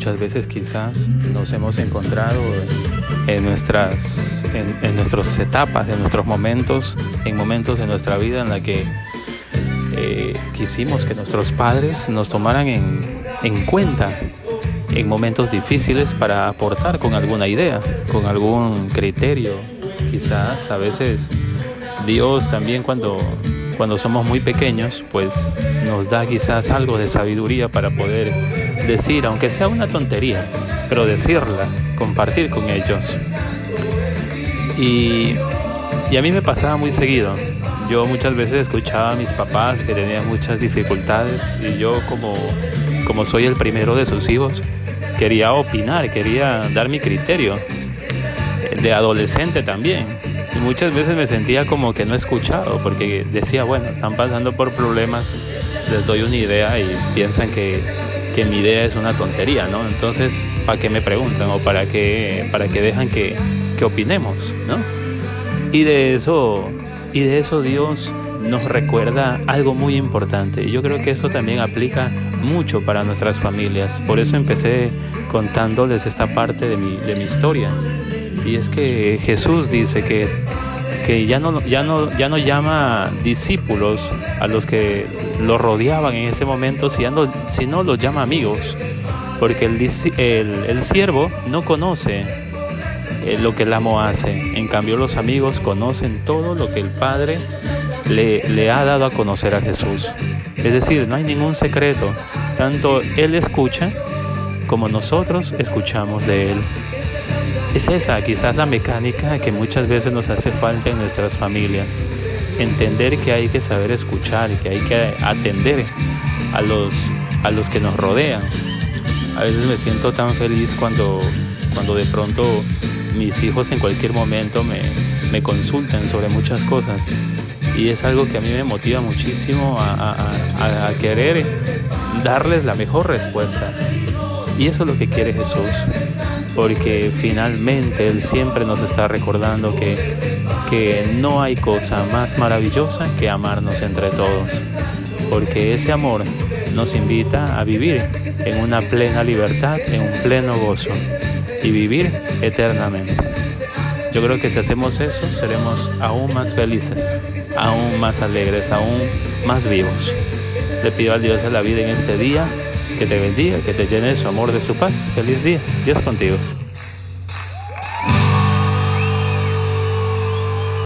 muchas veces quizás nos hemos encontrado en nuestras, en, nuestras etapas, en nuestros momentos, en momentos de nuestra vida en la que eh, quisimos que nuestros padres nos tomaran en, en cuenta en momentos difíciles para aportar con alguna idea, con algún criterio. Quizás a veces Dios también cuando, cuando somos muy pequeños, pues nos da quizás algo de sabiduría para poder decir, aunque sea una tontería, pero decirla, compartir con ellos. Y, y a mí me pasaba muy seguido. Yo muchas veces escuchaba a mis papás que tenían muchas dificultades y yo como, como soy el primero de sus hijos, quería opinar, quería dar mi criterio. De adolescente también. Y muchas veces me sentía como que no escuchado, porque decía, bueno, están pasando por problemas, les doy una idea y piensan que, que mi idea es una tontería, ¿no? Entonces, ¿para qué me preguntan o para qué, para qué dejan que, que opinemos, ¿no? Y de eso, y de eso Dios nos recuerda algo muy importante. Y yo creo que eso también aplica mucho para nuestras familias. Por eso empecé contándoles esta parte de mi, de mi historia. Y es que Jesús dice que, que ya, no, ya, no, ya no llama discípulos a los que lo rodeaban en ese momento, sino, sino los llama amigos. Porque el, el, siervo no conoce eh, lo que el amo hace. En cambio los amigos conocen todo lo que el Padre le, le ha dado a conocer a Jesús. Es decir, no hay ningún secreto. Tanto Él escucha como nosotros escuchamos de Él. Es esa quizás la mecánica que muchas veces nos hace falta en nuestras familias. Entender que hay que saber escuchar, que hay que atender a los, a los que nos rodean. A veces me siento tan feliz cuando, cuando de pronto mis hijos en cualquier momento me, me consultan sobre muchas cosas y es algo que a mí me motiva muchísimo a, querer darles la mejor respuesta. Y eso es lo que quiere Jesús, porque finalmente Él siempre nos está recordando que, que no hay cosa más maravillosa que amarnos entre todos, porque ese amor nos invita a vivir en una plena libertad, en un pleno gozo y vivir eternamente. Yo creo que si hacemos eso, seremos aún más felices, aún más alegres, aún más vivos. Le pido a Dios de la vida en este día que te bendiga, que te llene de su amor, de su paz. Feliz día. Dios contigo.